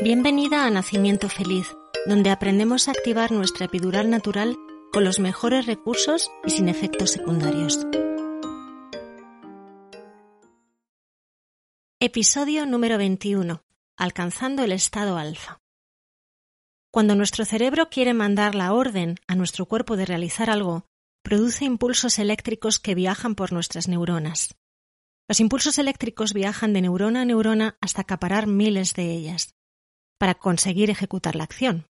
Bienvenida a Nacimiento Feliz, donde aprendemos a activar nuestra epidural natural con los mejores recursos y sin efectos secundarios. Episodio número 21. Alcanzando el estado alfa. Cuando nuestro cerebro quiere mandar la orden a nuestro cuerpo de realizar algo, produce impulsos eléctricos que viajan por nuestras neuronas. Los impulsos eléctricos viajan de neurona a neurona hasta acaparar miles de ellas, para conseguir ejecutar la acción.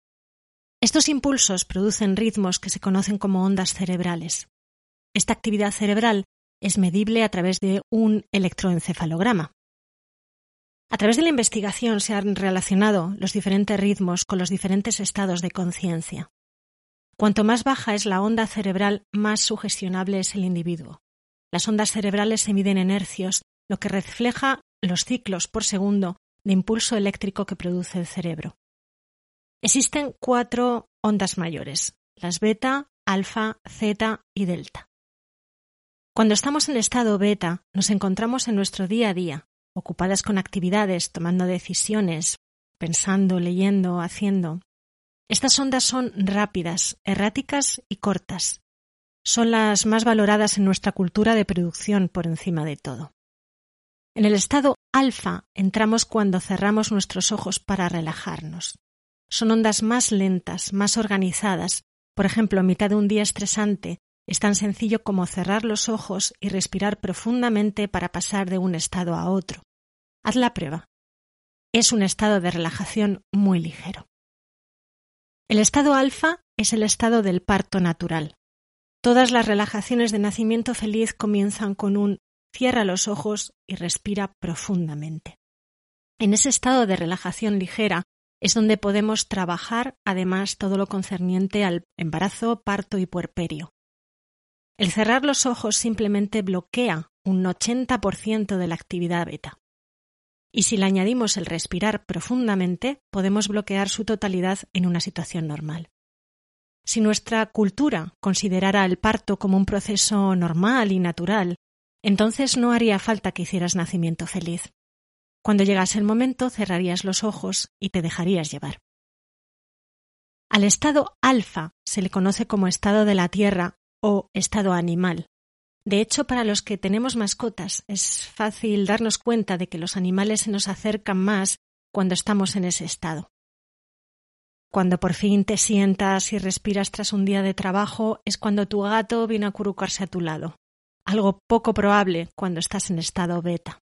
Estos impulsos producen ritmos que se conocen como ondas cerebrales. Esta actividad cerebral es medible a través de un electroencefalograma. A través de la investigación se han relacionado los diferentes ritmos con los diferentes estados de conciencia. Cuanto más baja es la onda cerebral, más sugestionable es el individuo. Las ondas cerebrales se miden en hercios, lo que refleja los ciclos por segundo de impulso eléctrico que produce el cerebro. Existen cuatro ondas mayores, las beta, alfa, zeta y delta. Cuando estamos en estado beta, nos encontramos en nuestro día a día, ocupadas con actividades, tomando decisiones, pensando, leyendo, haciendo. Estas ondas son rápidas, erráticas y cortas, son las más valoradas en nuestra cultura de producción por encima de todo. En el estado alfa entramos cuando cerramos nuestros ojos para relajarnos. Son ondas más lentas, más organizadas. Por ejemplo, a mitad de un día estresante, es tan sencillo como cerrar los ojos y respirar profundamente para pasar de un estado a otro. Haz la prueba. Es un estado de relajación muy ligero. El estado alfa es el estado del parto natural. Todas las relajaciones de nacimiento feliz comienzan con un cierra los ojos y respira profundamente. En ese estado de relajación ligera es donde podemos trabajar además todo lo concerniente al embarazo, parto y puerperio. El cerrar los ojos simplemente bloquea un 80% de la actividad beta. Y si le añadimos el respirar profundamente, podemos bloquear su totalidad en una situación normal. Si nuestra cultura considerara el parto como un proceso normal y natural, entonces no haría falta que hicieras nacimiento feliz. Cuando llegase el momento cerrarías los ojos y te dejarías llevar. Al estado alfa se le conoce como estado de la tierra o estado animal. De hecho, para los que tenemos mascotas es fácil darnos cuenta de que los animales se nos acercan más cuando estamos en ese estado. Cuando por fin te sientas y respiras tras un día de trabajo es cuando tu gato viene a curucarse a tu lado, algo poco probable cuando estás en estado beta.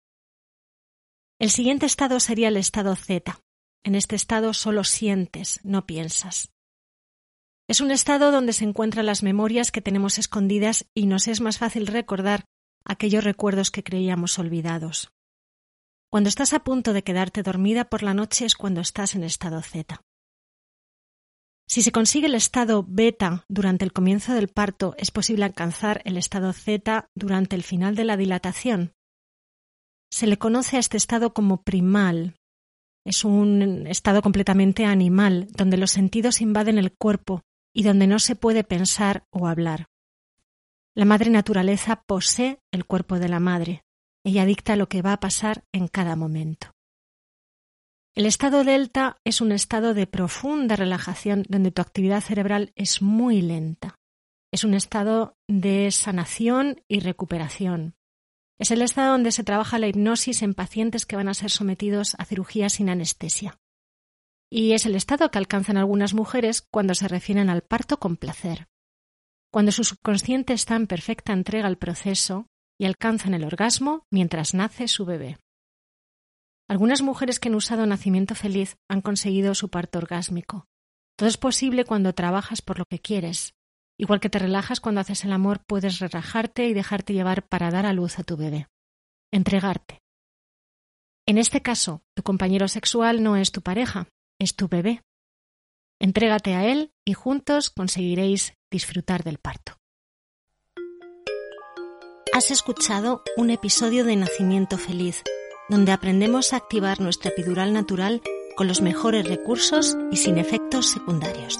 El siguiente estado sería el estado zeta. En este estado solo sientes, no piensas. Es un estado donde se encuentran las memorias que tenemos escondidas y nos es más fácil recordar aquellos recuerdos que creíamos olvidados. Cuando estás a punto de quedarte dormida por la noche es cuando estás en estado zeta. Si se consigue el estado beta durante el comienzo del parto, es posible alcanzar el estado zeta durante el final de la dilatación. Se le conoce a este estado como primal. Es un estado completamente animal, donde los sentidos invaden el cuerpo y donde no se puede pensar o hablar. La madre naturaleza posee el cuerpo de la madre. Ella dicta lo que va a pasar en cada momento. El estado delta es un estado de profunda relajación donde tu actividad cerebral es muy lenta. Es un estado de sanación y recuperación. Es el estado donde se trabaja la hipnosis en pacientes que van a ser sometidos a cirugía sin anestesia. Y es el estado que alcanzan algunas mujeres cuando se refieren al parto con placer. Cuando su subconsciente está en perfecta entrega al proceso y alcanzan el orgasmo mientras nace su bebé. Algunas mujeres que han usado nacimiento feliz han conseguido su parto orgásmico. Todo es posible cuando trabajas por lo que quieres. Igual que te relajas cuando haces el amor, puedes relajarte y dejarte llevar para dar a luz a tu bebé. Entregarte. En este caso, tu compañero sexual no es tu pareja, es tu bebé. Entrégate a él y juntos conseguiréis disfrutar del parto. Has escuchado un episodio de Nacimiento Feliz, donde aprendemos a activar nuestra epidural natural con los mejores recursos y sin efectos secundarios.